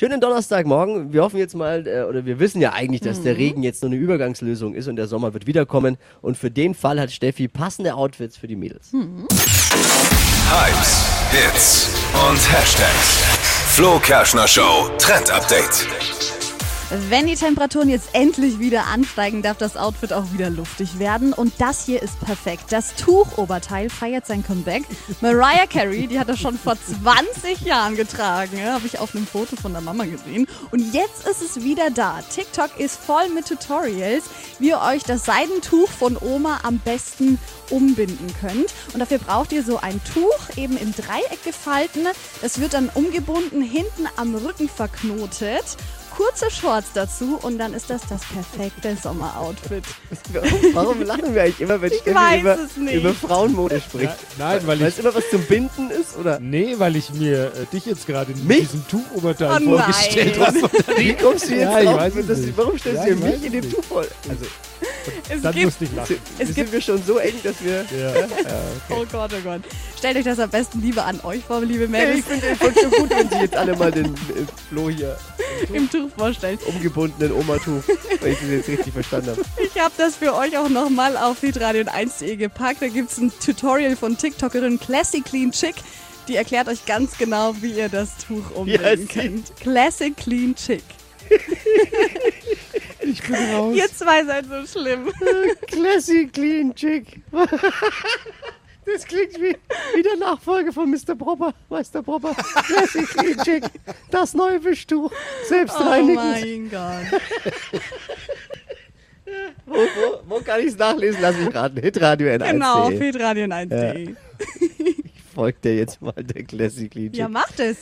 Schönen Donnerstagmorgen. Wir hoffen jetzt mal, äh, oder wir wissen ja eigentlich, dass der Regen jetzt nur eine Übergangslösung ist und der Sommer wird wiederkommen. Und für den Fall hat Steffi passende Outfits für die Mädels. Hypes, Hits und Hashtags. Flo Kerschner Show Trend Update. Wenn die Temperaturen jetzt endlich wieder ansteigen, darf das Outfit auch wieder luftig werden. Und das hier ist perfekt. Das Tuchoberteil feiert sein Comeback. Mariah Carey, die hat das schon vor 20 Jahren getragen. Ja, Habe ich auf einem Foto von der Mama gesehen. Und jetzt ist es wieder da. TikTok ist voll mit Tutorials, wie ihr euch das Seidentuch von Oma am besten umbinden könnt. Und dafür braucht ihr so ein Tuch, eben im Dreieck gefalten. Das wird dann umgebunden, hinten am Rücken verknotet kurze Shorts dazu und dann ist das das perfekte Sommeroutfit. Warum lachen wir eigentlich immer, wenn Ich Steffi über, über Frauenmode spricht? Ja, nein, weil Weil ich- es immer was zum Binden ist, oder? Nee, weil ich mir äh, dich jetzt gerade in Mich? diesem Tuchoberteil Oh vorgestellt habe. Wie kommst du jetzt Ja, ich drauf? nicht. warum stellst Ja, du ich mich in dem Tuch voll? Also, Es Dann gibt, musste ich lachen. sind, Es sind gibt- wir schon so eng, dass wir... Ja. oh Gott, oh Gott. Stellt euch das am besten lieber an euch vor, liebe Mädels, ich finde es schon gut, wenn sie jetzt alle mal den äh, Flo hier im Tuch vorstellen. umgebundenen Oma-Tuch, wenn ich das jetzt richtig verstanden habe. Ich habe das für euch auch nochmal auf hitradio1.de gepackt. Da gibt es ein Tutorial von TikTokerin Classic Clean Chick. Die erklärt euch ganz genau, wie ihr das Tuch umbinden Ja, könnt. Classic Clean Chick. Ich raus. Ihr zwei seid so schlimm. Classy Clean Chick. Das klingt wie, wie der Nachfolger von Mr. Propper, Meister Propper. Classy Clean Chick. Das neue Wischtuch. Oh Selbstreinigend. mein Gott. wo, wo, wo kann ich es nachlesen? Lass mich raten. Hitradio N1. Genau, auf hitradio1.de. Folgt der jetzt mal der Classy Clean Chick. Ja, macht es.